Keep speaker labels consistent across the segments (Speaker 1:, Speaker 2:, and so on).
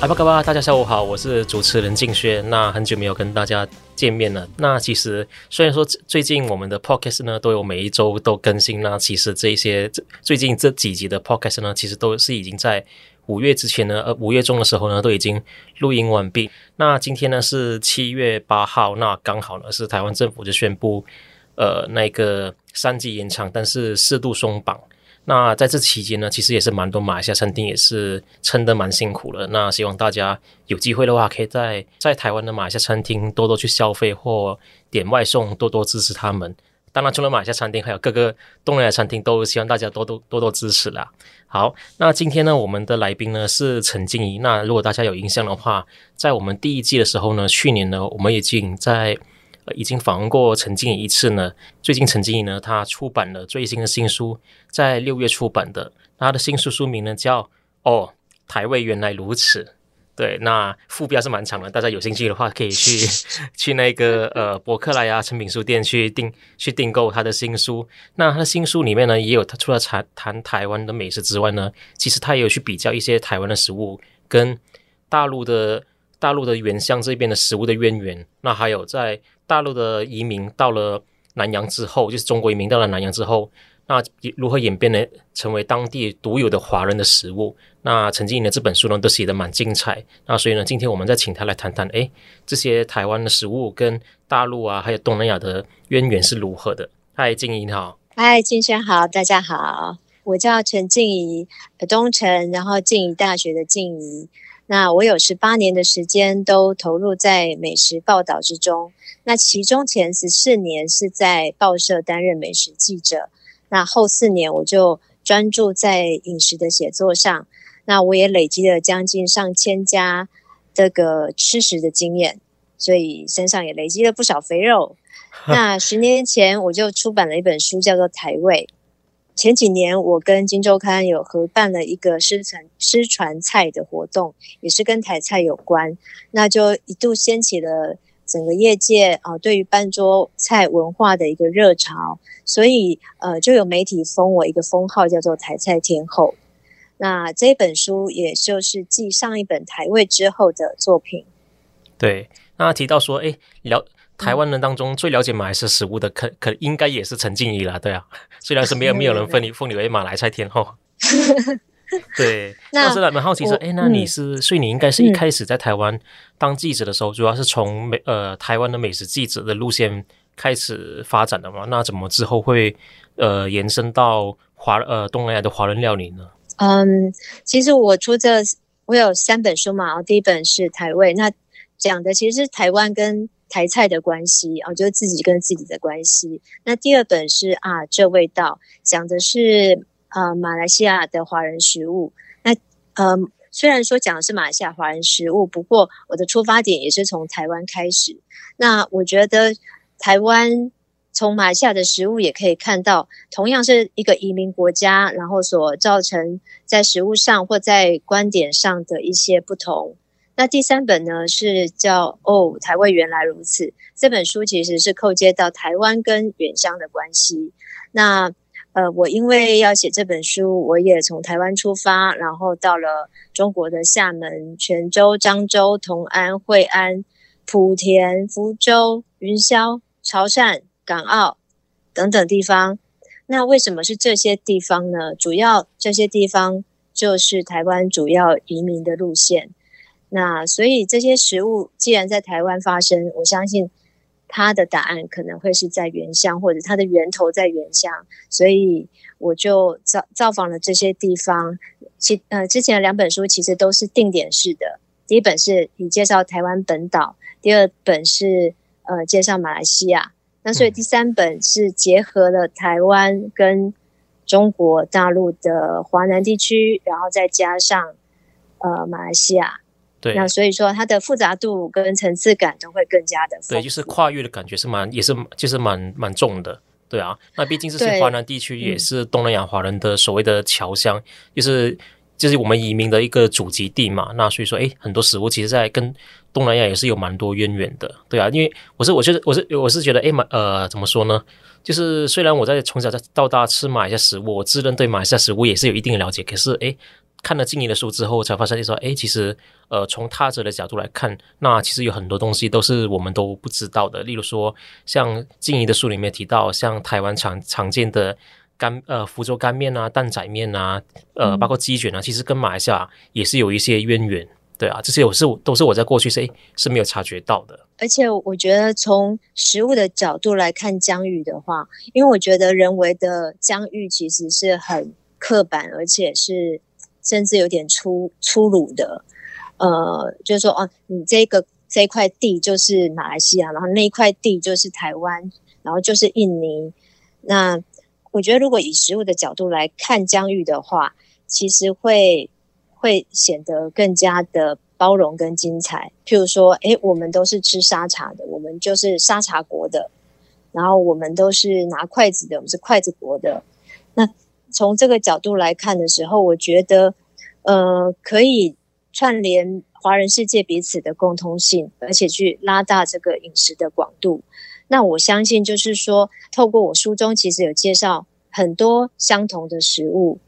Speaker 1: 阿巴嘎巴，大家下午好，我是主持人静轩。那很久没有跟大家见面了。那其实虽然说最近我们的 podcast 呢都有每一周都更新，那其实这一些最近这几集的 podcast 呢，其实都是已经在五月之前呢，呃五月中的时候呢都已经录音完毕。那今天呢是七月八号，那刚好呢是台湾政府就宣布，呃那个三级延长，但是适度松绑。那在这期间呢，其实也是蛮多马来西亚餐厅也是撑得蛮辛苦的。那希望大家有机会的话，可以在在台湾的马来西亚餐厅多多去消费或点外送，多多支持他们。当然，除了马来西亚餐厅，还有各个东南亚餐厅，都希望大家多多多多支持啦。好，那今天呢，我们的来宾呢是陈静怡。那如果大家有印象的话，在我们第一季的时候呢，去年呢，我们已经在。已经访问过陈静怡一次呢。最近陈静怡呢，她出版了最新的新书，在六月出版的。她的新书书名呢叫《哦，台味原来如此》。对，那副标是蛮长的，大家有兴趣的话可以去 去那个呃博客来啊、成品书店去订去订购他的新书。那他的新书里面呢，也有他除了谈谈台湾的美食之外呢，其实他也有去比较一些台湾的食物跟大陆的大陆的原乡这边的食物的渊源。那还有在。大陆的移民到了南洋之后，就是中国移民到了南洋之后，那如何演变呢？成为当地独有的华人的食物？那陈静怡的这本书呢，都写得蛮精彩。那所以呢，今天我们再请他来谈谈，诶，这些台湾的食物跟大陆啊，还有东南亚的渊源是如何的？嗨，静怡你好。
Speaker 2: 嗨，金轩好，大家好，我叫陈静怡，东城，然后静怡大学的静怡。那我有十八年的时间都投入在美食报道之中。那其中前十四年是在报社担任美食记者，那后四年我就专注在饮食的写作上。那我也累积了将近上千家这个吃食的经验，所以身上也累积了不少肥肉。那十年前我就出版了一本书，叫做《台味》。前几年我跟金周刊有合办了一个失传失传菜的活动，也是跟台菜有关，那就一度掀起了。整个业界啊，对于半桌菜文化的一个热潮，所以呃，就有媒体封我一个封号，叫做“台菜天后”。那这本书也就是继上一本《台味》之后的作品。
Speaker 1: 对，那提到说，哎，了台湾人当中最了解马来西亚食物的，可可应该也是陈静怡啦，对啊。虽然是没有没有人 封你封你为马来菜天后。对，那我是蛮好奇说，哎，那你是，嗯、所以你应该是一开始在台湾当记者的时候，嗯、主要是从美呃台湾的美食记者的路线开始发展的嘛？那怎么之后会呃延伸到华呃东南亚的华人料理呢？
Speaker 2: 嗯，其实我出这我有三本书嘛，第一本是台味，那讲的其实是台湾跟台菜的关系啊，就是自己跟自己的关系。那第二本是啊这味道，讲的是。呃，马来西亚的华人食物，那呃，虽然说讲的是马来西亚华人食物，不过我的出发点也是从台湾开始。那我觉得台湾从马来西亚的食物也可以看到，同样是一个移民国家，然后所造成在食物上或在观点上的一些不同。那第三本呢是叫《哦，台湾原来如此》，这本书其实是扣接到台湾跟原乡的关系。那呃，我因为要写这本书，我也从台湾出发，然后到了中国的厦门、泉州、漳州、同安、惠安、莆田、福州、云霄、潮汕、港澳等等地方。那为什么是这些地方呢？主要这些地方就是台湾主要移民的路线。那所以这些食物既然在台湾发生，我相信。他的答案可能会是在原乡，或者它的源头在原乡，所以我就造造访了这些地方。其呃，之前的两本书其实都是定点式的，第一本是你介绍台湾本岛，第二本是呃介绍马来西亚。那所以第三本是结合了台湾跟中国大陆的华南地区，然后再加上呃马来西亚。
Speaker 1: 对，
Speaker 2: 那所以说它的复杂度跟层次感都会更加的。
Speaker 1: 对，就是跨越的感觉是蛮，也是就是蛮蛮重的。对啊，那毕竟这是华南地区也是东南亚华人的所谓的侨乡，嗯、就是就是我们移民的一个祖籍地嘛。那所以说，诶，很多食物其实在跟东南亚也是有蛮多渊源的。对啊，因为我是我觉得我是我是觉得，诶，马呃怎么说呢？就是虽然我在从小到大吃马来西亚食物，我自认对马来西亚食物也是有一定的了解，可是诶。看了静怡的书之后，才发现说，哎，其实，呃，从他者的角度来看，那其实有很多东西都是我们都不知道的。例如说，像静怡的书里面提到，像台湾常常见的干呃福州干面啊、担仔面啊，呃，包括鸡卷啊，其实跟马来西亚也是有一些渊源。对啊，这些我是都是我在过去是是没有察觉到的。
Speaker 2: 而且我觉得从食物的角度来看疆域的话，因为我觉得人为的疆域其实是很刻板，而且是。甚至有点粗粗鲁的，呃，就是说，哦、你这个这块地就是马来西亚，然后那一块地就是台湾，然后就是印尼。那我觉得，如果以食物的角度来看疆域的话，其实会会显得更加的包容跟精彩。譬如说，诶，我们都是吃沙茶的，我们就是沙茶国的，然后我们都是拿筷子的，我们是筷子国的。从这个角度来看的时候，我觉得，呃，可以串联华人世界彼此的共通性，而且去拉大这个饮食的广度。那我相信，就是说，透过我书中其实有介绍很多相同的食物，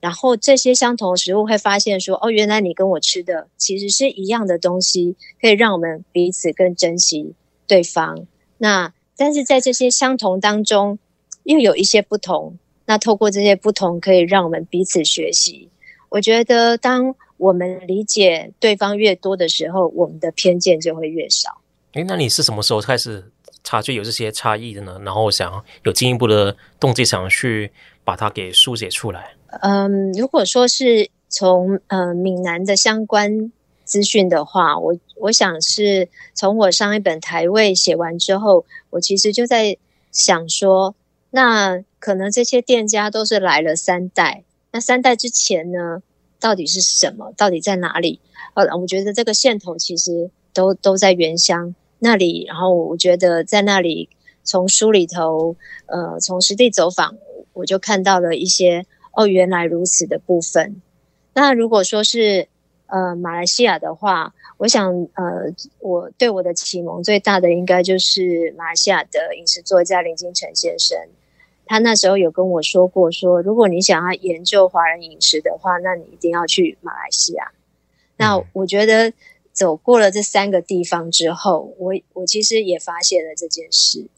Speaker 2: 然后这些相同的食物会发现说，哦，原来你跟我吃的其实是一样的东西，可以让我们彼此更珍惜对方。那但是在这些相同当中，又有一些不同。那透过这些不同，可以让我们彼此学习。我觉得，当我们理解对方越多的时候，我们的偏见就会越少。
Speaker 1: 诶，那你是什么时候开始察觉有这些差异的呢？然后想有进一步的动机，想去把它给书写出来。
Speaker 2: 嗯，如果说是从呃闽南的相关资讯的话，我我想是从我上一本台位写完之后，我其实就在想说。那可能这些店家都是来了三代，那三代之前呢，到底是什么？到底在哪里？呃，我觉得这个线头其实都都在原乡那里。然后我觉得在那里，从书里头，呃，从实地走访，我就看到了一些哦，原来如此的部分。那如果说是呃马来西亚的话，我想呃，我对我的启蒙最大的应该就是马来西亚的饮食作家林金城先生。他那时候有跟我说过说，说如果你想要研究华人饮食的话，那你一定要去马来西亚。那我觉得走过了这三个地方之后，我我其实也发现了这件事，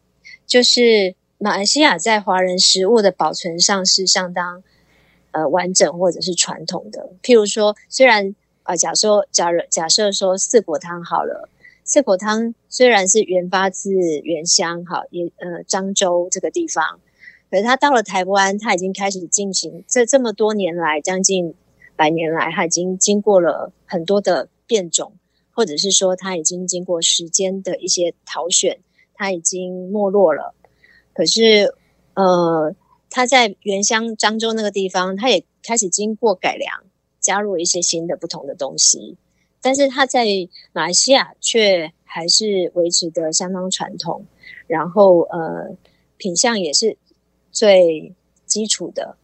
Speaker 2: 就是马来西亚在华人食物的保存上是相当呃完整或者是传统的。譬如说，虽然啊、呃，假设假如假设说四果汤好了，四果汤虽然是原发自原乡，哈也呃漳州这个地方。可是他到了台湾，他已经开始进行这这么多年来，将近百年来，他已经经过了很多的变种，或者是说他已经经过时间的一些淘选，他已经没落了。可是，呃，他在原乡漳州那个地方，他也开始经过改良，加入一些新的不同的东西。但是他在马来西亚却还是维持的相当传统，然后呃，品相也是。最基础的，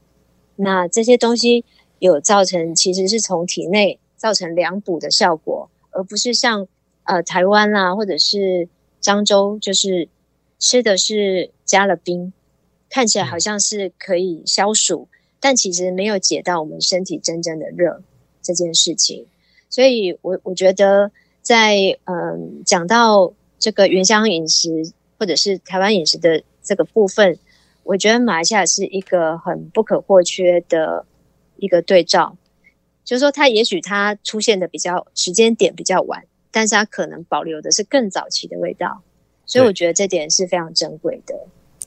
Speaker 2: 那这些东西有造成，其实是从体内造成凉补的效果，而不是像呃台湾啦、啊，或者是漳州，就是吃的是加了冰，看起来好像是可以消暑，但其实没有解到我们身体真正的热这件事情。所以我我觉得在嗯、呃、讲到这个原乡饮食或者是台湾饮食的这个部分。我觉得马来西亚是一个很不可或缺的一个对照，就是说，它也许它出现的比较时间点比较晚，但是它可能保留的是更早期的味道，所以我觉得这点是非常珍贵的。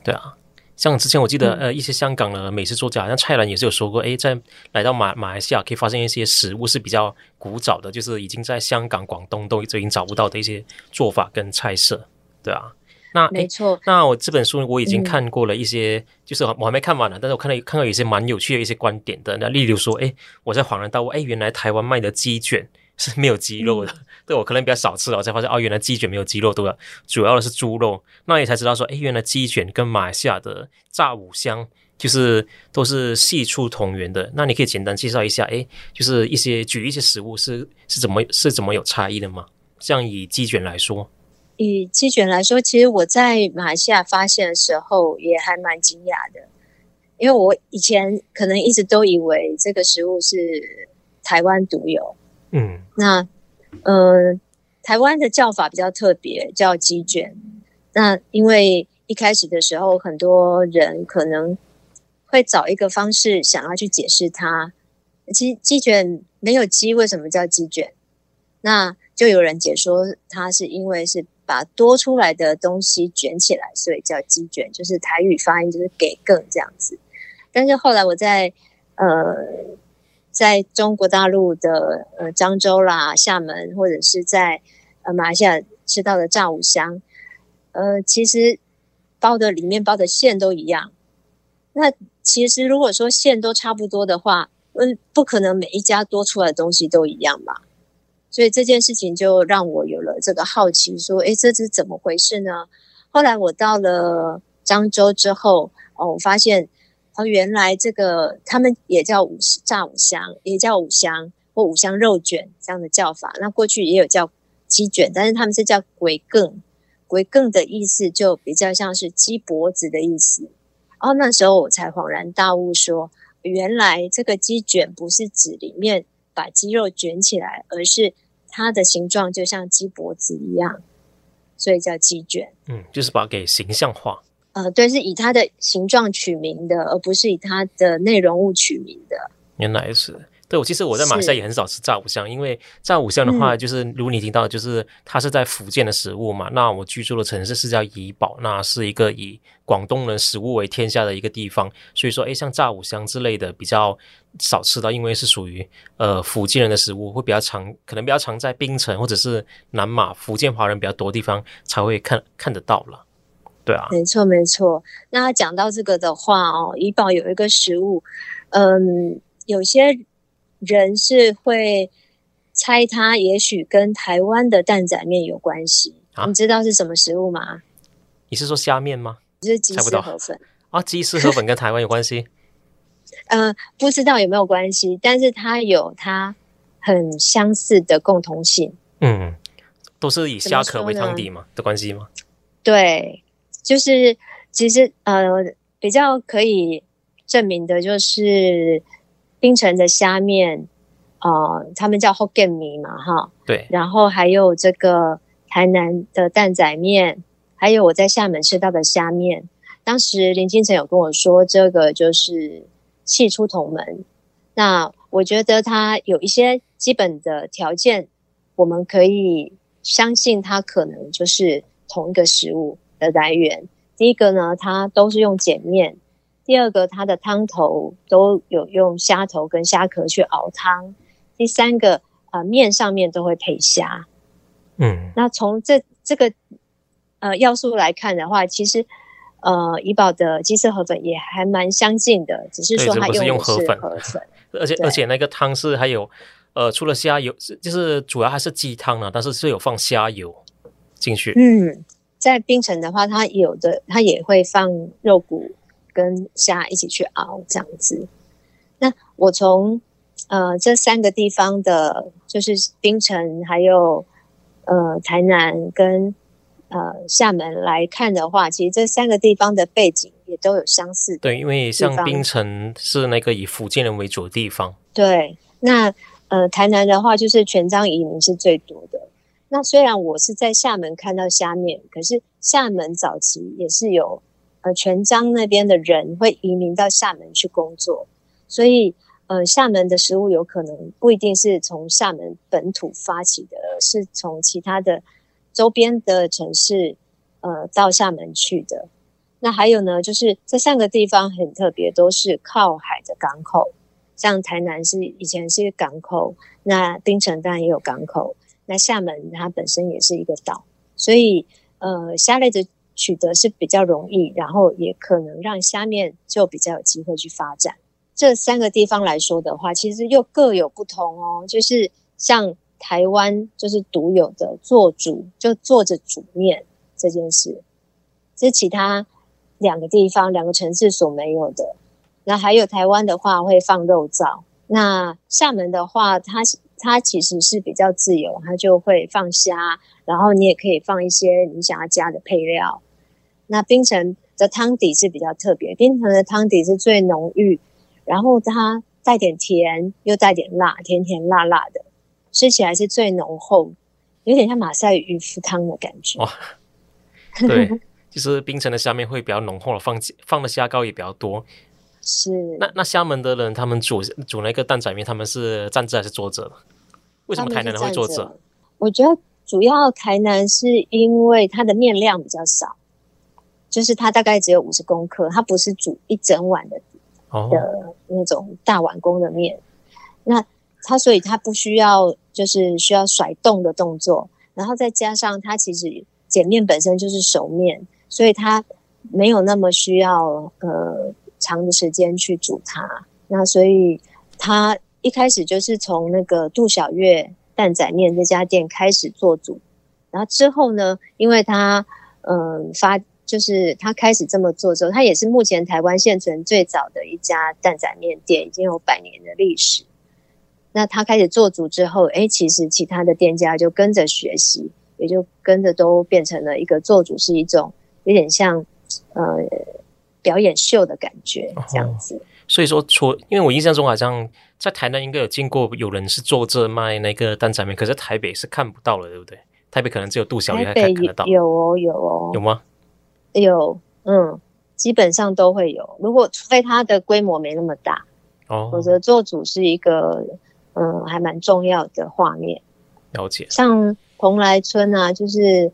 Speaker 1: 对啊，像之前我记得，呃，一些香港的美食作家，像蔡澜也是有说过，哎，在来到马马来西亚可以发现一些食物是比较古早的，就是已经在香港、广东都已经找不到的一些做法跟菜色，对啊。那
Speaker 2: 没错。
Speaker 1: 那我这本书我已经看过了一些，嗯、就是我还没看完呢，但是我看到看到有一些蛮有趣的一些观点的。那例如说，哎，我在恍然大悟，哎，原来台湾卖的鸡卷是没有鸡肉的。嗯、对我可能比较少吃了，我才发现哦，原来鸡卷没有鸡肉，对吧？主要的是猪肉。那也才知道说，哎，原来鸡卷跟马来西亚的炸五香就是都是系出同源的。那你可以简单介绍一下，哎，就是一些举一些食物是是怎么是怎么有差异的吗？像以鸡卷来说。
Speaker 2: 以鸡卷来说，其实我在马来西亚发现的时候也还蛮惊讶的，因为我以前可能一直都以为这个食物是台湾独有。
Speaker 1: 嗯，
Speaker 2: 那呃，台湾的叫法比较特别，叫鸡卷。那因为一开始的时候，很多人可能会找一个方式想要去解释它。其实鸡卷没有鸡，为什么叫鸡卷？那就有人解说，它是因为是。把多出来的东西卷起来，所以叫鸡卷，就是台语发音就是给更这样子。但是后来我在呃，在中国大陆的呃漳州啦、厦门，或者是在呃马来西亚吃到的炸五香，呃，其实包的里面包的馅都一样。那其实如果说馅都差不多的话，嗯，不可能每一家多出来的东西都一样吧？所以这件事情就让我有这个好奇，说：“哎，这是怎么回事呢？”后来我到了漳州之后，哦，我发现哦，原来这个他们也叫五炸五香，也叫五香或五香肉卷这样的叫法。那过去也有叫鸡卷，但是他们是叫鬼更，鬼更的意思就比较像是鸡脖子的意思。哦，那时候我才恍然大悟，说原来这个鸡卷不是指里面。把鸡肉卷起来，而是它的形状就像鸡脖子一样，所以叫鸡卷。
Speaker 1: 嗯，就是把它给形象化。
Speaker 2: 呃，对，是以它的形状取名的，而不是以它的内容物取名的。
Speaker 1: 原来是。对，我其实我在马来西亚也很少吃炸五香，因为炸五香的话，就是如你提到，就是它是在福建的食物嘛。嗯、那我居住的城市是叫怡保，那是一个以广东人食物为天下的一个地方，所以说，诶，像炸五香之类的比较少吃到，因为是属于呃福建人的食物，会比较常，可能比较常在槟城或者是南马福建华人比较多的地方才会看看得到了。对啊，
Speaker 2: 没错没错。那讲到这个的话哦，怡保有一个食物，嗯，有些。人是会猜它也许跟台湾的蛋仔面有关系。啊、你知道是什么食物吗？
Speaker 1: 你是说虾面吗？
Speaker 2: 就是鸡丝河粉
Speaker 1: 啊，鸡丝河粉跟台湾有关系？
Speaker 2: 呃，不知道有没有关系，但是它有它很相似的共同性。
Speaker 1: 嗯，都是以虾壳为汤底嘛的关系吗？对，
Speaker 2: 就是其实呃比较可以证明的就是。槟城的虾面，呃，他们叫 Hokkien 米嘛，哈，
Speaker 1: 对。
Speaker 2: 然后还有这个台南的蛋仔面，还有我在厦门吃到的虾面。当时林金城有跟我说，这个就是系出同门。那我觉得它有一些基本的条件，我们可以相信它可能就是同一个食物的来源。第一个呢，它都是用碱面。第二个，它的汤头都有用虾头跟虾壳去熬汤。第三个，呃，面上面都会配虾。
Speaker 1: 嗯，
Speaker 2: 那从这这个呃要素来看的话，其实呃怡宝的鸡丝河粉也还蛮相近的，只是说它用的是河粉，河粉
Speaker 1: 而且而且那个汤是还有呃除了虾油，就是主要还是鸡汤啊，但是是有放虾油进去。
Speaker 2: 嗯，在冰城的话，它有的它也会放肉骨。跟虾一起去熬这样子，那我从呃这三个地方的，就是冰城还有呃台南跟呃厦门来看的话，其实这三个地方的背景也都有相似。
Speaker 1: 对，因为像冰城是那个以福建人为主的地方。
Speaker 2: 对，那呃台南的话，就是全彰移民是最多的。那虽然我是在厦门看到虾面，可是厦门早期也是有。呃，全彰那边的人会移民到厦门去工作，所以呃，厦门的食物有可能不一定是从厦门本土发起的，而是从其他的周边的城市呃到厦门去的。那还有呢，就是这三个地方很特别，都是靠海的港口，像台南是以前是一个港口，那槟城当然也有港口，那厦门它本身也是一个岛，所以呃，虾类的。取得是比较容易，然后也可能让虾面就比较有机会去发展。这三个地方来说的话，其实又各有不同哦。就是像台湾，就是独有的做煮，就做着煮面这件事，这是其他两个地方、两个城市所没有的。那还有台湾的话，会放肉燥。那厦门的话，它它其实是比较自由，它就会放虾，然后你也可以放一些你想要加的配料。那冰城的汤底是比较特别，冰城的汤底是最浓郁。然后它带点甜，又带点辣，甜甜辣辣的，吃起来是最浓厚，有点像马赛鱼鱼汤的感觉。
Speaker 1: 哇，对，其实冰城的下面会比较浓厚了，放放的虾膏也比较多。
Speaker 2: 是。
Speaker 1: 那那厦门的人，他们煮煮那个蛋仔面，他们是站着还是坐着？为什么台南人会坐着？
Speaker 2: 我觉得主要台南是因为它的面量比较少，就是它大概只有五十公克，它不是煮一整碗的。的那种大碗公的面，那它所以它不需要就是需要甩动的动作，然后再加上它其实碱面本身就是熟面，所以它没有那么需要呃长的时间去煮它。那所以它一开始就是从那个杜小月蛋仔面这家店开始做煮，然后之后呢，因为它嗯、发。就是他开始这么做之后，他也是目前台湾现存最早的一家蛋仔面店，已经有百年的历史。那他开始做煮之后，哎，其实其他的店家就跟着学习，也就跟着都变成了一个做煮是一种有点像呃表演秀的感觉这样子。哦、
Speaker 1: 所以说，除因为我印象中好像在台南应该有见过有人是坐着卖那个担仔面，可是台北是看不到了，对不对？台北可能只有杜小月还看得到，
Speaker 2: 有哦，有哦，
Speaker 1: 有吗？
Speaker 2: 有，嗯，基本上都会有。如果除非它的规模没那么大，哦，否则做主是一个，嗯，还蛮重要的画面。
Speaker 1: 了解。像
Speaker 2: 蓬莱村啊，就是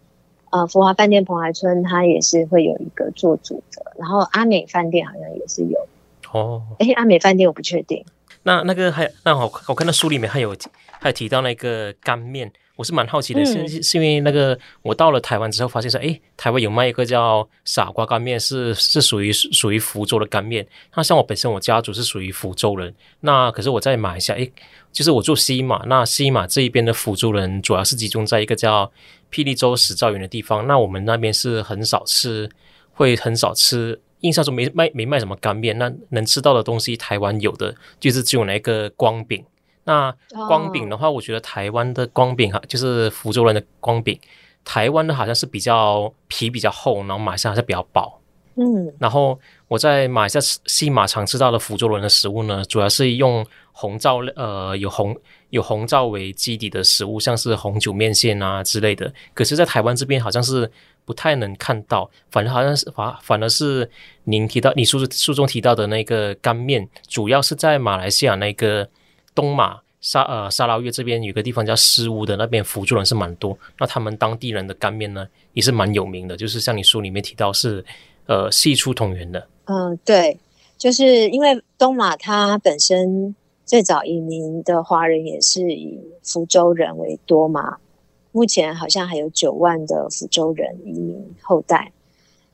Speaker 2: 呃，福华饭店蓬莱村，它也是会有一个做主的。然后阿美饭店好像也是有。哦。哎，阿美饭店我不确定。
Speaker 1: 那那个还那我我看到书里面还有还有提到那个干面。我是蛮好奇的，是、嗯、是因为那个我到了台湾之后，发现说，诶，台湾有卖一个叫傻瓜干面，是是属于属于福州的干面。那像我本身我家族是属于福州人，那可是我在马来西亚，诶，就是我住西马，那西马这一边的福州人主要是集中在一个叫霹雳州史兆园的地方。那我们那边是很少吃，会很少吃，印象中没卖没卖什么干面。那能吃到的东西，台湾有的就是只有那个光饼。那光饼的话，我觉得台湾的光饼哈，就是福州人的光饼，台湾的好像是比较皮比较厚，然后马来西亚是比较薄。嗯，然后我在马来西亚西马常吃到的福州人的食物呢，主要是用红糟呃有红有红糟为基底的食物，像是红酒面线啊之类的。可是，在台湾这边好像是不太能看到，反正好像是反反而是您提到你书书中提到的那个干面，主要是在马来西亚那个。东马沙呃沙捞越这边有个地方叫狮屋的，那边福州人是蛮多。那他们当地人的干面呢，也是蛮有名的，就是像你书里面提到是呃系出同源的。
Speaker 2: 嗯，对，就是因为东马它本身最早移民的华人也是以福州人为多嘛，目前好像还有九万的福州人移民后代。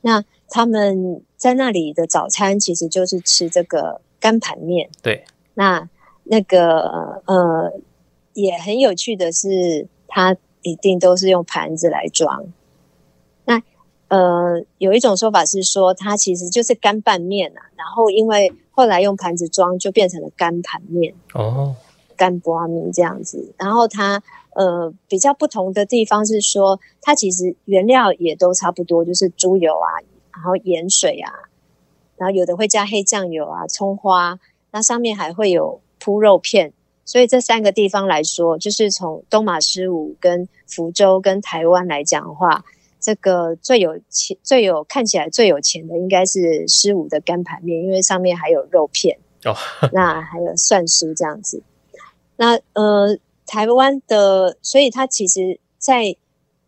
Speaker 2: 那他们在那里的早餐其实就是吃这个干盘面。
Speaker 1: 对，
Speaker 2: 那。那个呃，也很有趣的是，它一定都是用盘子来装。那呃，有一种说法是说，它其实就是干拌面啊。然后因为后来用盘子装，就变成了干盘面哦，干拌面这样子。然后它呃比较不同的地方是说，它其实原料也都差不多，就是猪油啊，然后盐水啊，然后有的会加黑酱油啊，葱花，那上面还会有。铺肉片，所以这三个地方来说，就是从东马十五跟福州跟台湾来讲的话，这个最有钱、最有看起来最有钱的，应该是狮屋的干盘面，因为上面还有肉片哦，那还有蒜酥这样子。那呃，台湾的，所以它其实，在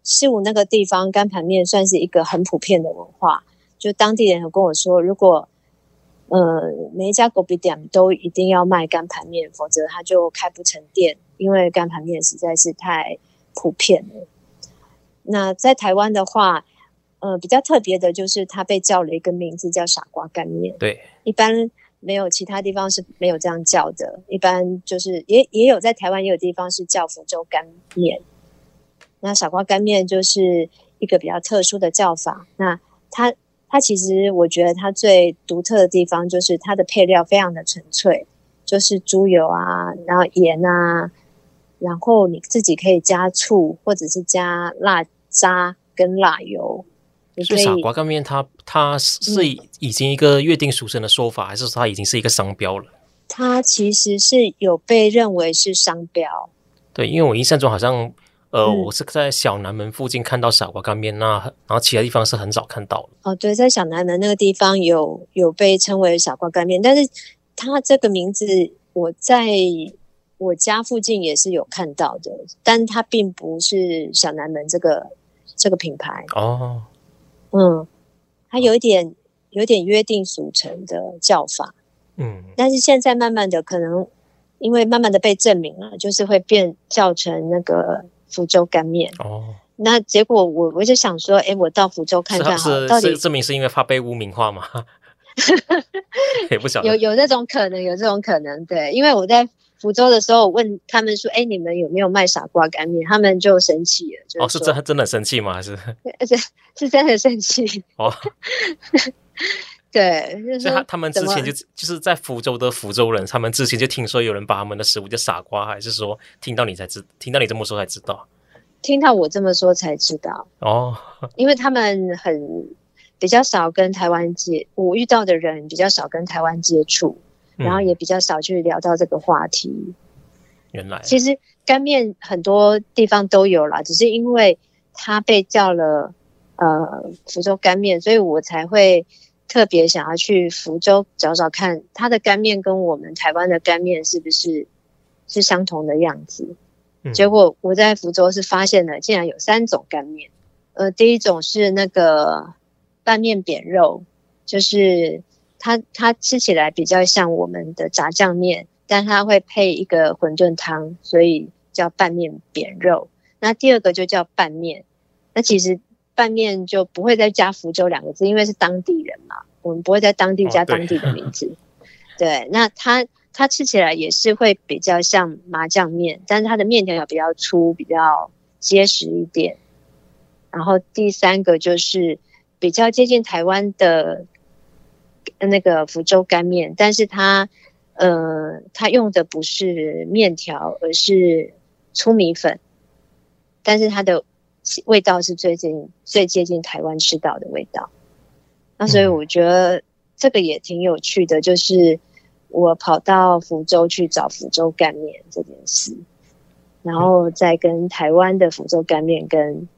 Speaker 2: 狮屋那个地方，干盘面算是一个很普遍的文化。就当地人有跟我说，如果呃，每一家狗比店都一定要卖干盘面，否则他就开不成店，因为干盘面实在是太普遍了。那在台湾的话，呃，比较特别的就是它被叫了一个名字叫傻瓜干面。
Speaker 1: 对，
Speaker 2: 一般没有其他地方是没有这样叫的，一般就是也也有在台湾也有地方是叫福州干面。那傻瓜干面就是一个比较特殊的叫法。那它它其实我觉得它最独特的地方就是它的配料非常的纯粹，就是猪油啊，然后盐啊，然后你自己可以加醋或者是加辣渣跟辣油。
Speaker 1: 所以傻瓜干面它它是已经一个约定俗成的说法，嗯、还是说它已经是一个商标了？
Speaker 2: 它其实是有被认为是商标。
Speaker 1: 对，因为我印象中好像。呃，嗯、我是在小南门附近看到傻瓜干面，那然后其他地方是很少看到的。
Speaker 2: 哦，对，在小南门那个地方有有被称为傻瓜干面，但是它这个名字我在我家附近也是有看到的，但它并不是小南门这个这个品牌。
Speaker 1: 哦，
Speaker 2: 嗯，它有一点有点约定俗成的叫法。
Speaker 1: 嗯，
Speaker 2: 但是现在慢慢的可能因为慢慢的被证明了，就是会变叫成那个。福州干面
Speaker 1: 哦，
Speaker 2: 那结果我我就想说，哎，我到福州看看好，
Speaker 1: 是，
Speaker 2: 到底
Speaker 1: 证明是因为怕被污名化吗？也不晓得，
Speaker 2: 有有这种可能，有这种可能，对，因为我在福州的时候，我问他们说，哎，你们有没有卖傻瓜干面？他们就生气了，就是、
Speaker 1: 哦，是真真的生气吗？还是
Speaker 2: 是是真的生气
Speaker 1: 哦。
Speaker 2: 对，就是、
Speaker 1: 他他们之前就就是在福州的福州人，他们之前就听说有人把他们的食物叫傻瓜，还是说听到你才知，听到你这么说才知道？
Speaker 2: 听到我这么说才知道
Speaker 1: 哦，
Speaker 2: 因为他们很比较少跟台湾接，我遇到的人比较少跟台湾接触，然后也比较少去聊到这个话题。
Speaker 1: 嗯、原来
Speaker 2: 其实干面很多地方都有啦，只是因为它被叫了呃福州干面，所以我才会。特别想要去福州找找看，它的干面跟我们台湾的干面是不是是相同的样子？嗯、结果我在福州是发现了，竟然有三种干面。呃，第一种是那个拌面扁肉，就是它它吃起来比较像我们的炸酱面，但它会配一个馄饨汤，所以叫拌面扁肉。那第二个就叫拌面，那其实。拌面就不会再加福州两个字，因为是当地人嘛，我们不会在当地加当地的名字。哦、对，对，那它它吃起来也是会比较像麻酱面，但是它的面条要比较粗，比较结实一点。然后第三个就是比较接近台湾的那个福州干面，但是它呃它用的不是面条，而是粗米粉，但是它的。味道是最近最接近台湾吃到的味道，那所以我觉得这个也挺有趣的，就是我跑到福州去找福州干面这件事，然后再跟台湾的福州干面跟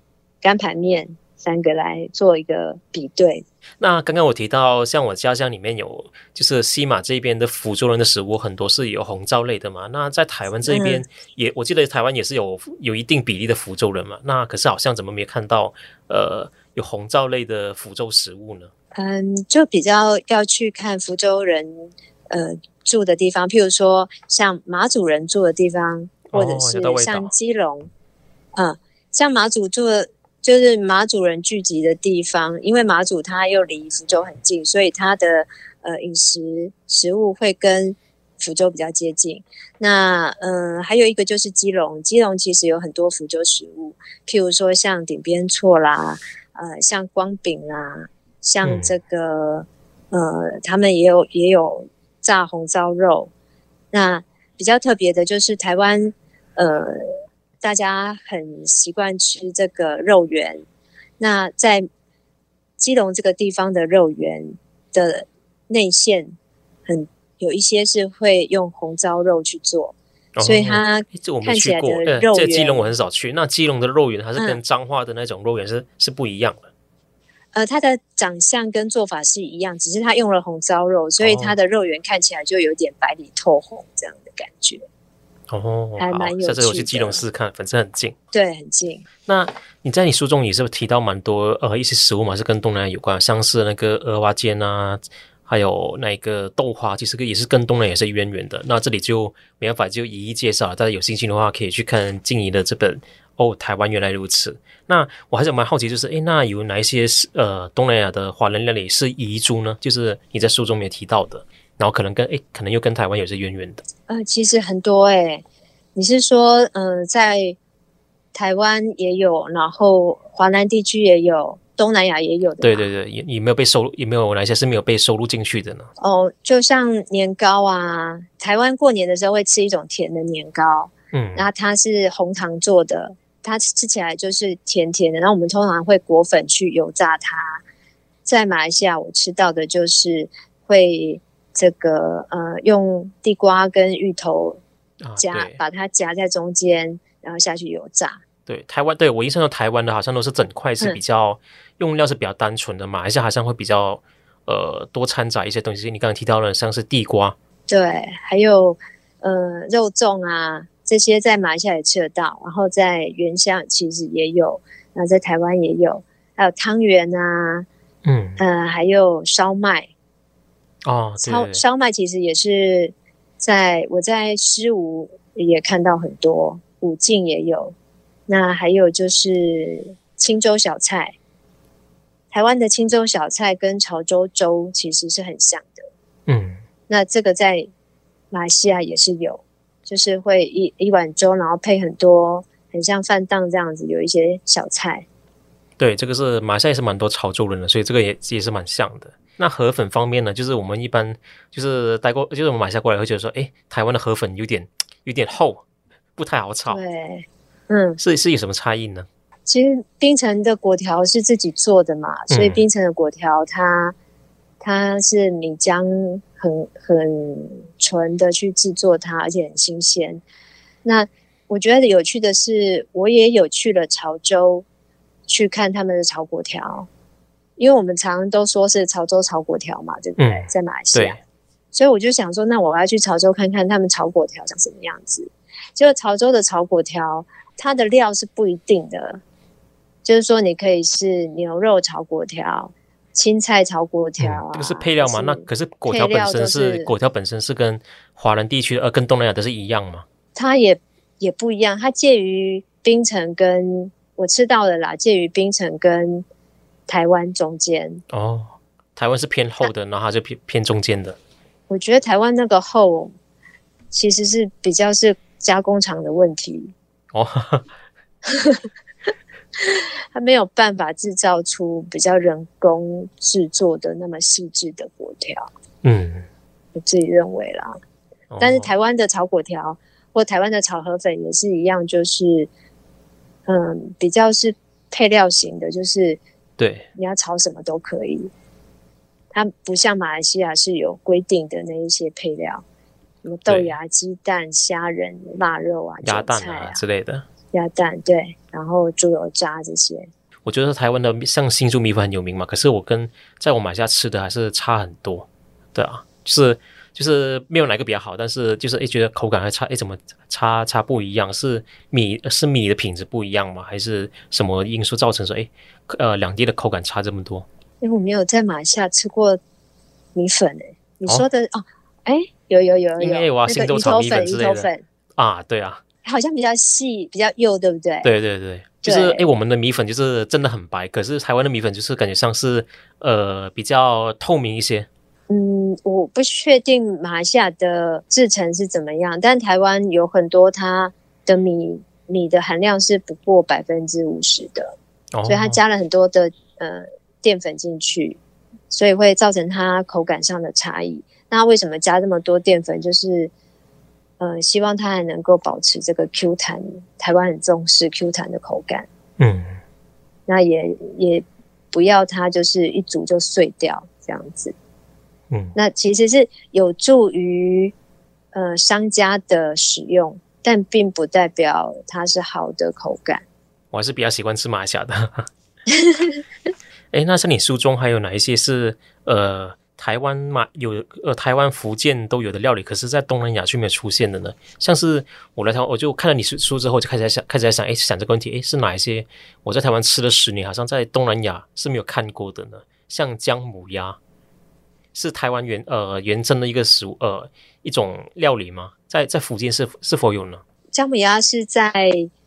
Speaker 2: 干盘面。三个来做一个比对。
Speaker 1: 那刚刚我提到，像我家乡里面有，就是西马这边的福州人的食物很多是有红糟类的嘛。那在台湾这边也，嗯、我记得台湾也是有有一定比例的福州人嘛。那可是好像怎么没看到呃有红糟类的福州食物呢？
Speaker 2: 嗯，就比较要去看福州人呃住的地方，譬如说像马祖人住的地方，或者是像基隆，哦、嗯，像马祖住的。就是马祖人聚集的地方，因为马祖它又离福州很近，所以它的呃饮食食物会跟福州比较接近。那嗯、呃，还有一个就是基隆，基隆其实有很多福州食物，譬如说像顶边错啦，呃，像光饼啦，像这个、嗯、呃，他们也有也有炸红烧肉。那比较特别的就是台湾呃。大家很习惯吃这个肉圆，那在基隆这个地方的肉圆的内馅，很有一些是会用红糟肉去做，哦、所以它看起来的肉圆。
Speaker 1: 这基隆我很少去，那基隆的肉圆还是跟彰化的那种肉圆是、嗯、是不一样的。
Speaker 2: 呃，它的长相跟做法是一样，只是它用了红烧肉，所以它的肉圆看起来就有点白里透红这样的感觉。
Speaker 1: 哦，
Speaker 2: 还蛮有趣的。
Speaker 1: 下次我去基隆试试看，反正很近。
Speaker 2: 对，很近。
Speaker 1: 那你在你书中也是提到蛮多呃一些食物嘛，是跟东南亚有关，像是那个蚵仔煎啊，还有那个豆花，其实也是跟东南亚也是渊源的。那这里就没办法就一一介绍了，大家有兴趣的话可以去看静怡的这本哦，台湾原来如此。那我还是蛮好奇，就是诶，那有哪一些是呃东南亚的华人料理是遗珠呢？就是你在书中没有提到的，然后可能跟哎，可能又跟台湾有些渊源的。
Speaker 2: 呃，其实很多诶，你是说嗯、呃，在台湾也有，然后华南地区也有。东南亚也有的，
Speaker 1: 对对对，也也没有被收录，也没有哪些是没有被收录进去的呢？
Speaker 2: 哦，就像年糕啊，台湾过年的时候会吃一种甜的年糕，嗯，然后它是红糖做的，它吃起来就是甜甜的。然后我们通常会裹粉去油炸它。在马来西亚，我吃到的就是会这个呃，用地瓜跟芋头夹，啊、把它夹在中间，然后下去油炸。
Speaker 1: 对，台湾对我印象中台湾的好像都是整块是比较。嗯用料是比较单纯的，马来西亚好像会比较呃多掺杂一些东西。你刚刚提到了像是地瓜，
Speaker 2: 对，还有呃肉粽啊这些在马来西亚也吃得到，然后在原乡其实也有，然后在台湾也有，还有汤圆啊，嗯呃还有烧麦
Speaker 1: 哦，
Speaker 2: 烧烧麦其实也是在我在诗吴也看到很多，武进也有，那还有就是青州小菜。台湾的青州小菜跟潮州粥其实是很像的，嗯，那这个在马来西亚也是有，就是会一一碗粥，然后配很多很像饭档这样子，有一些小菜。
Speaker 1: 对，这个是马来西亚也是蛮多潮州人的，所以这个也也是蛮像的。那河粉方面呢，就是我们一般就是带过，就是我们买下过来会觉得说，哎，台湾的河粉有点有点厚，不太好炒。
Speaker 2: 对，嗯，
Speaker 1: 是是有什么差异呢？
Speaker 2: 其实冰城的果条是自己做的嘛，所以冰城的果条它、嗯、它是米浆很很纯的去制作它，而且很新鲜。那我觉得有趣的是，我也有去了潮州去看他们的炒粿条，因为我们常常都说是潮州炒粿条嘛，对不对？嗯、在马来西亚，所以我就想说，那我要去潮州看看他们炒粿条长什么样子。结果潮州的炒粿条，它的料是不一定的。就是说，你可以是牛肉炒粿条、青菜炒粿条啊，
Speaker 1: 这个是配料嘛？那可是粿条本身是粿条本身是跟华人地区呃跟东南亚都是一样吗？
Speaker 2: 它也也不一样，它介于槟城跟我吃到的啦，介于槟城跟台湾中间。
Speaker 1: 哦，台湾是偏厚的，然后它就偏偏中间的。
Speaker 2: 我觉得台湾那个厚其实是比较是加工厂的问题哦。它没有办法制造出比较人工制作的那么细致的果条，嗯，我自己认为啦。哦、但是台湾的炒果条或台湾的炒河粉也是一样，就是嗯，比较是配料型的，就是
Speaker 1: 对，
Speaker 2: 你要炒什么都可以。它不像马来西亚是有规定的那一些配料，什么豆芽、鸡蛋、虾仁、腊肉啊、
Speaker 1: 鸭蛋啊之类的。
Speaker 2: 鸭蛋对，然后猪油渣这些。
Speaker 1: 我觉得台湾的像新竹米粉很有名嘛，可是我跟在我马来西亚吃的还是差很多。对啊，就是就是没有哪个比较好，但是就是诶觉得口感还差，诶怎么差差不一样？是米是米的品质不一样吗？还是什么因素造成说诶呃两地的口感差这么多？
Speaker 2: 因为我没有在马来西亚吃过米粉诶，你说的哦，哎、哦、有有有有，
Speaker 1: 因为我要新洲炒米粉之类的啊，对啊。
Speaker 2: 好像比较细，比较幼，对不对？
Speaker 1: 对对对，就是哎，我们的米粉就是真的很白，可是台湾的米粉就是感觉像是呃比较透明一些。
Speaker 2: 嗯，我不确定马来西亚的制成是怎么样，但台湾有很多它的米米的含量是不过百分之五十的，哦、所以它加了很多的呃淀粉进去，所以会造成它口感上的差异。那为什么加这么多淀粉？就是呃，希望它还能够保持这个 Q 弹，台湾很重视 Q 弹的口感。嗯，那也也不要它就是一煮就碎掉这样子。嗯，那其实是有助于呃商家的使用，但并不代表它是好的口感。
Speaker 1: 我还是比较喜欢吃马来西亚的。哎，那像你书中还有哪一些是呃？台湾马，有呃，台湾、福建都有的料理，可是，在东南亚却没有出现的呢。像是我来台，我就看了你书书之后，就开始在想，开始在想，哎，想这个问题，哎，是哪一些我在台湾吃了十年，好像在东南亚是没有看过的呢？像姜母鸭，是台湾原呃原生的一个食物，呃，一种料理吗？在在福建是是否有呢？
Speaker 2: 姜母鸭是在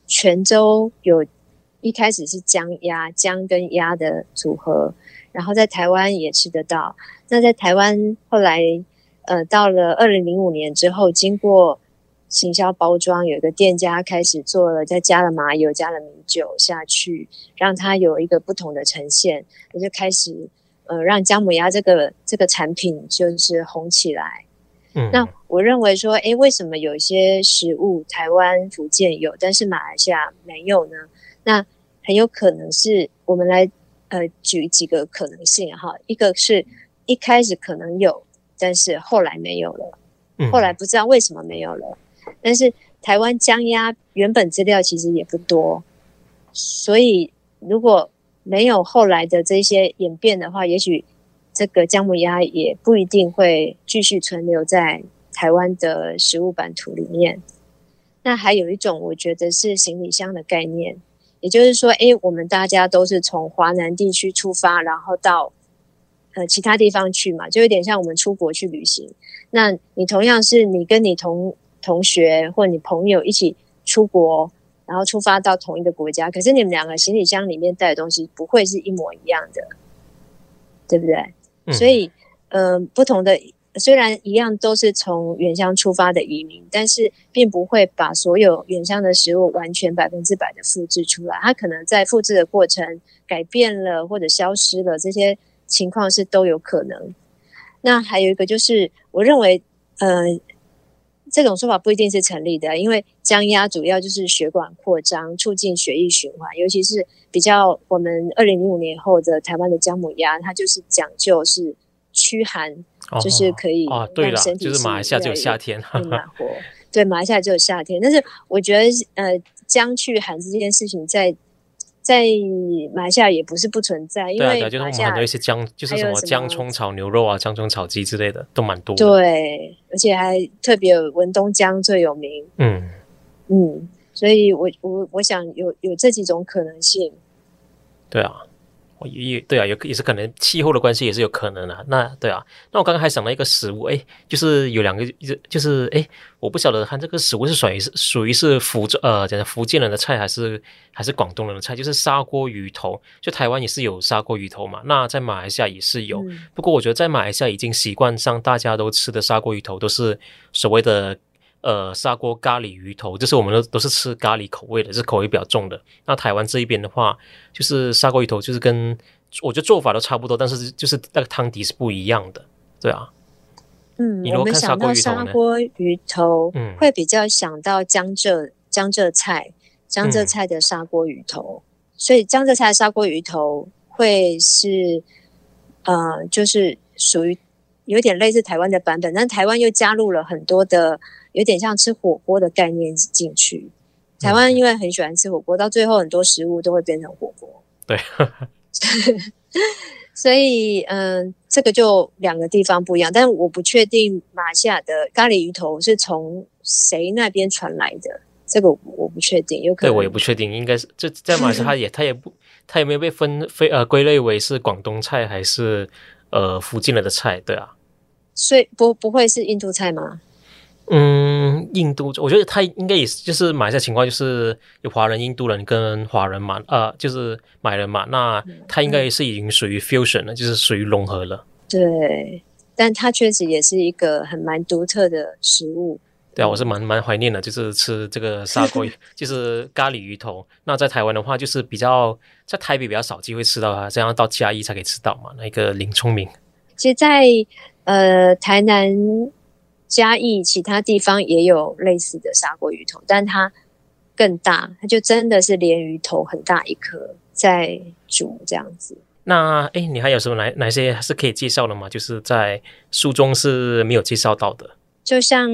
Speaker 2: 泉州有一开始是姜鸭，姜跟鸭的组合，然后在台湾也吃得到。那在台湾后来，呃，到了二零零五年之后，经过行销包装，有一个店家开始做了，再加了麻油，加了米酒下去，让它有一个不同的呈现，我就开始呃，让姜母鸭这个这个产品就是红起来。
Speaker 1: 嗯，
Speaker 2: 那我认为说，诶，为什么有些食物台湾、福建有，但是马来西亚没有呢？那很有可能是我们来呃举几个可能性哈，一个是一开始可能有，但是后来没有了，后来不知道为什么没有了。但是台湾姜鸭原本资料其实也不多，所以如果没有后来的这些演变的话，也许。这个姜母鸭也不一定会继续存留在台湾的食物版图里面。那还有一种，我觉得是行李箱的概念，也就是说，诶，我们大家都是从华南地区出发，然后到呃其他地方去嘛，就有点像我们出国去旅行。那你同样是你跟你同同学或你朋友一起出国，然后出发到同一个国家，可是你们两个行李箱里面带的东西不会是一模一样的，对不对？所以，呃，不同的虽然一样都是从原乡出发的移民，但是并不会把所有原乡的食物完全百分之百的复制出来。它可能在复制的过程改变了或者消失了，这些情况是都有可能。那还有一个就是，我认为，呃，这种说法不一定是成立的，因为姜鸭主要就是血管扩张，促进血液循环，尤其是。比较我们二零零五年后的台湾的姜母鸭，它就是讲究是驱寒，
Speaker 1: 哦、
Speaker 2: 就是可以
Speaker 1: 让身体是就是马来西亚只有夏天
Speaker 2: 暖和。对，马来西亚只有夏天。但是我觉得，呃，姜去寒这件事情在在马来西亚也不是不存在，因为
Speaker 1: 就是我们很多一些姜，就是什么姜葱炒牛肉啊，姜葱炒鸡之类的都蛮多。
Speaker 2: 对，而且还特别有文东姜最有名。
Speaker 1: 嗯
Speaker 2: 嗯。所以我，我我我想有有这几种可能性。
Speaker 1: 对啊，我也对啊，有也是可能气候的关系也是有可能的。那对啊，那我刚刚还想到一个食物，哎，就是有两个，就是哎，我不晓得看这个食物是属于是属于是福州呃，讲福建人的菜还是还是广东人的菜，就是砂锅鱼头。就台湾也是有砂锅鱼头嘛，那在马来西亚也是有。嗯、不过我觉得在马来西亚已经习惯上大家都吃的砂锅鱼头都是所谓的。呃，砂锅咖喱鱼头，就是我们都都是吃咖喱口味的，是口味比较重的。那台湾这一边的话，就是砂锅鱼头，就是跟我觉得做法都差不多，但是就是那个汤底是不一样的，对啊。
Speaker 2: 嗯，我们想到砂锅鱼头，嗯，会比较想到江浙江浙菜，江浙菜的砂锅鱼头，嗯、所以江浙菜的砂锅鱼头会是呃，就是属于有点类似台湾的版本，但台湾又加入了很多的。有点像吃火锅的概念进去，台湾因为很喜欢吃火锅，到最后很多食物都会变成火锅。
Speaker 1: 对，
Speaker 2: 所以嗯、呃，这个就两个地方不一样，但我不确定马来西亚的咖喱鱼头是从谁那边传来的，这个我不确定，有可能。
Speaker 1: 对，我也不确定，应该是这在马来西亚，他也他也不他也没有被分非呃归类为是广东菜还是呃福建来的菜，对啊。
Speaker 2: 所以不不会是印度菜吗？
Speaker 1: 嗯，印度，我觉得他应该也是，就是马来西亚情况，就是有华人、印度人跟华人嘛，呃，就是马来人嘛，那他应该也是已经属于 fusion 了，嗯、就是属于融合了。
Speaker 2: 对，但它确实也是一个很蛮独特的食物。
Speaker 1: 对啊，我是蛮蛮怀念的，就是吃这个砂锅，就是咖喱鱼头。那在台湾的话，就是比较在台北比较少机会吃到它，这样到嘉义才可以吃到嘛。那个林聪明，
Speaker 2: 其实在，在呃台南。嘉义其他地方也有类似的砂锅鱼头，但它更大，它就真的是鲶鱼头很大一颗在煮这样子。
Speaker 1: 那哎，你还有什么哪哪些是可以介绍的吗？就是在书中是没有介绍到的。
Speaker 2: 就像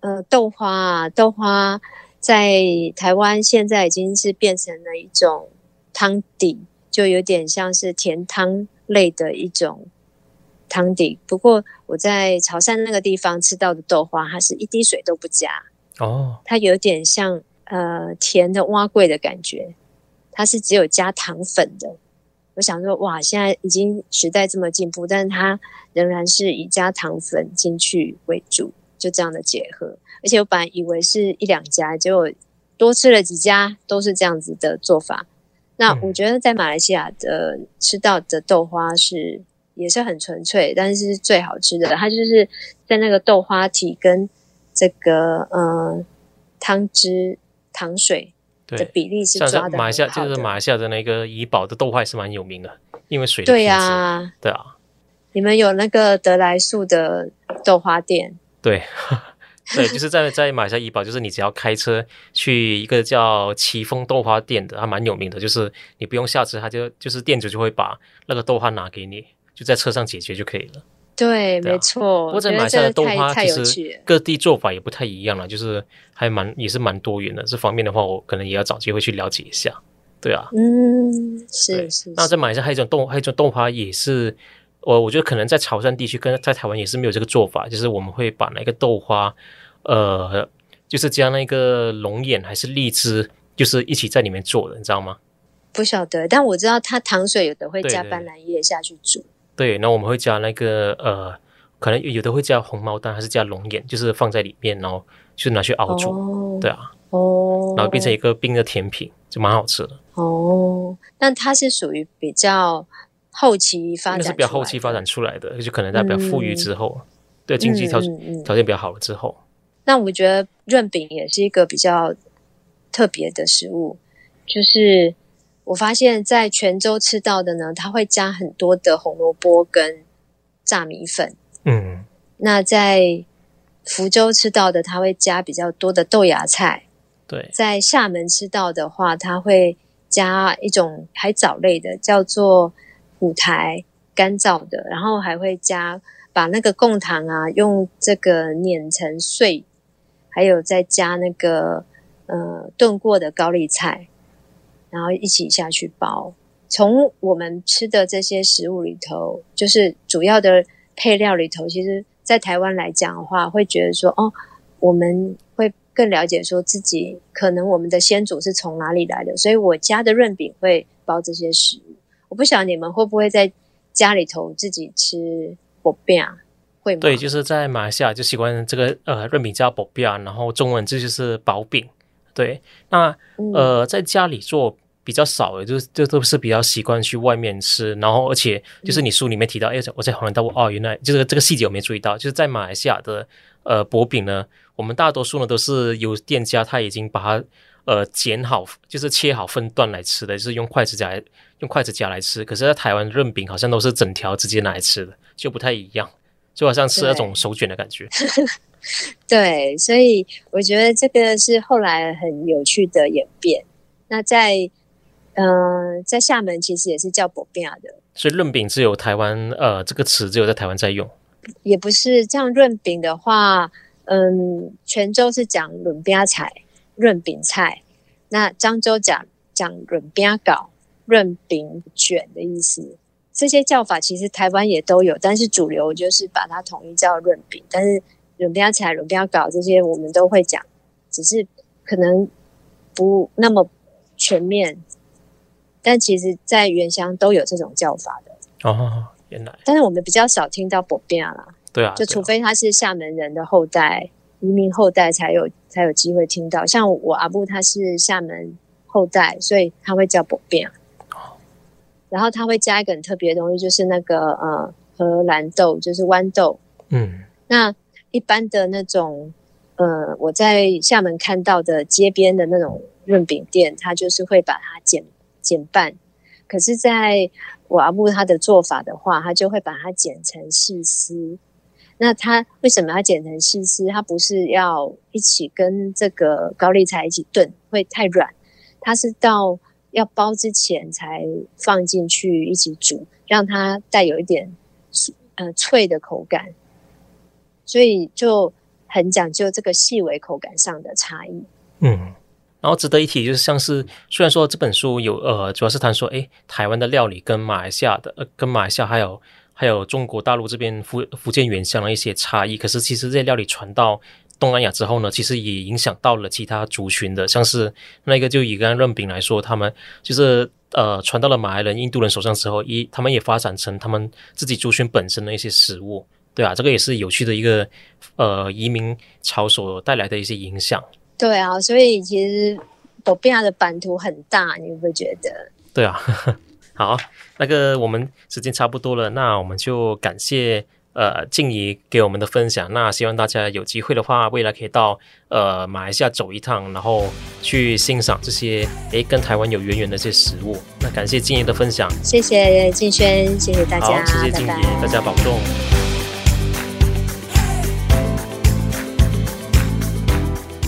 Speaker 2: 呃豆花啊，豆花在台湾现在已经是变成了一种汤底，就有点像是甜汤类的一种。汤底，不过我在潮汕那个地方吃到的豆花，它是一滴水都不加
Speaker 1: 哦，
Speaker 2: 它有点像呃甜的蛙桂的感觉，它是只有加糖粉的。我想说，哇，现在已经时代这么进步，但是它仍然是以加糖粉进去为主，就这样的结合。而且我本来以为是一两家，结果多吃了几家都是这样子的做法。那我觉得在马来西亚的吃到的豆花是也是很纯粹，但是是最好吃的。它就是在那个豆花体跟这个呃汤汁糖水的比例是抓的的。
Speaker 1: 马来西亚就是马来西亚的那个怡宝的豆花也是蛮有名的，因为水
Speaker 2: 对呀、啊，
Speaker 1: 对啊。
Speaker 2: 你们有那个得来速的豆花店？
Speaker 1: 对。对，就是在在马来西亚怡宝，就是你只要开车去一个叫奇峰豆花店的，还蛮有名的，就是你不用下车，他就就是店主就会把那个豆花拿给你，就在车上解决就可以了。
Speaker 2: 对，对啊、没错。不
Speaker 1: 过在马来西亚的豆花其实各地做法也不太一样了，就是还蛮也是蛮多元的。这方面的话，我可能也要找机会去了解一下。对啊，
Speaker 2: 嗯，是是，
Speaker 1: 那在马来西亚还有一种豆，还有一种豆花也是，我我觉得可能在潮汕地区跟在台湾也是没有这个做法，就是我们会把那个豆花。呃，就是加那个龙眼还是荔枝，就是一起在里面做的，你知道吗？
Speaker 2: 不晓得，但我知道它糖水有的会加斑斓叶下去煮。
Speaker 1: 对，然后我们会加那个呃，可能有的会加红毛丹，还是加龙眼，就是放在里面，然后就是拿去熬煮。哦、对啊，哦，然后变成一个冰的甜品，就蛮好吃的。
Speaker 2: 哦，但它是属于比较后期发展，那是
Speaker 1: 比较后期发展出来的，就可能在比较富裕之后，嗯、对经济条件、条件比较好了之后。
Speaker 2: 那我觉得润饼也是一个比较特别的食物，就是我发现，在泉州吃到的呢，它会加很多的红萝卜跟炸米粉。
Speaker 1: 嗯，
Speaker 2: 那在福州吃到的，它会加比较多的豆芽菜。
Speaker 1: 对，
Speaker 2: 在厦门吃到的话，它会加一种海藻类的，叫做虎苔，干燥的，然后还会加把那个贡糖啊，用这个碾成碎。还有再加那个呃炖过的高丽菜，然后一起下去包。从我们吃的这些食物里头，就是主要的配料里头，其实，在台湾来讲的话，会觉得说，哦，我们会更了解说自己可能我们的先祖是从哪里来的。所以我家的润饼会包这些食物。我不晓得你们会不会在家里头自己吃薄饼啊？会？
Speaker 1: 对，就是在马来西亚就喜欢这个呃润饼叫薄饼，然后中文字就是薄饼。对，那呃在家里做比较少，就就都是比较习惯去外面吃。然后而且就是你书里面提到，哎、嗯，我在恍然大悟哦，原来就是这个细节我没注意到，就是在马来西亚的呃薄饼呢，我们大多数呢都是有店家他已经把它呃剪好，就是切好分段来吃的，就是用筷子夹来用筷子夹来吃。可是，在台湾润饼好像都是整条直接拿来吃的，就不太一样。就好像吃那种手卷的感觉，
Speaker 2: 对，所以我觉得这个是后来很有趣的演变。那在嗯、呃，在厦门其实也是叫薄饼的，
Speaker 1: 所以润饼只有台湾呃这个词只有在台湾在用，
Speaker 2: 也不是这样。润饼的话，嗯，泉州是讲润饼菜、润饼菜，那漳州讲讲润饼糕、润饼卷的意思。这些叫法其实台湾也都有，但是主流就是把它统一叫润饼。但是润饼菜、润饼糕这些我们都会讲，只是可能不那么全面。但其实，在原乡都有这种叫法的。
Speaker 1: 哦，原来。
Speaker 2: 但是我们比较少听到薄饼啦。
Speaker 1: 对啊。
Speaker 2: 就除非他是厦门人的后代，移民后代才有才有机会听到。像我阿布他是厦门后代，所以他会叫薄饼。然后他会加一个很特别的东西，就是那个呃荷兰豆，就是豌豆。
Speaker 1: 嗯，
Speaker 2: 那一般的那种呃，我在厦门看到的街边的那种润饼店，他就是会把它剪剪半。可是在我阿布他的做法的话，他就会把它剪成细丝。那他为什么要剪成细丝？他不是要一起跟这个高丽菜一起炖，会太软。他是到。要包之前才放进去一起煮，让它带有一点呃脆的口感，所以就很讲究这个细微口感上的差异。
Speaker 1: 嗯，然后值得一提就是，像是虽然说这本书有呃，主要是谈说，诶，台湾的料理跟马来西亚的，呃，跟马来西亚还有还有中国大陆这边福福建原乡的一些差异，可是其实这些料理传到。东南亚之后呢，其实也影响到了其他族群的，像是那个就以刚刚润饼来说，他们就是呃传到了马来人、印度人手上之后，一他们也发展成他们自己族群本身的一些食物，对啊，这个也是有趣的一个呃移民潮所带来的一些影响。
Speaker 2: 对啊，所以其实我变亚的版图很大，你会觉得？
Speaker 1: 对啊，好，那个我们时间差不多了，那我们就感谢。呃，静怡给我们的分享，那希望大家有机会的话，未来可以到呃马来西亚走一趟，然后去欣赏这些诶跟台湾有渊源的一些食物。那感谢静怡的分享，
Speaker 2: 谢谢静轩，谢谢大家，
Speaker 1: 好，谢谢静怡，拜拜，大家保重。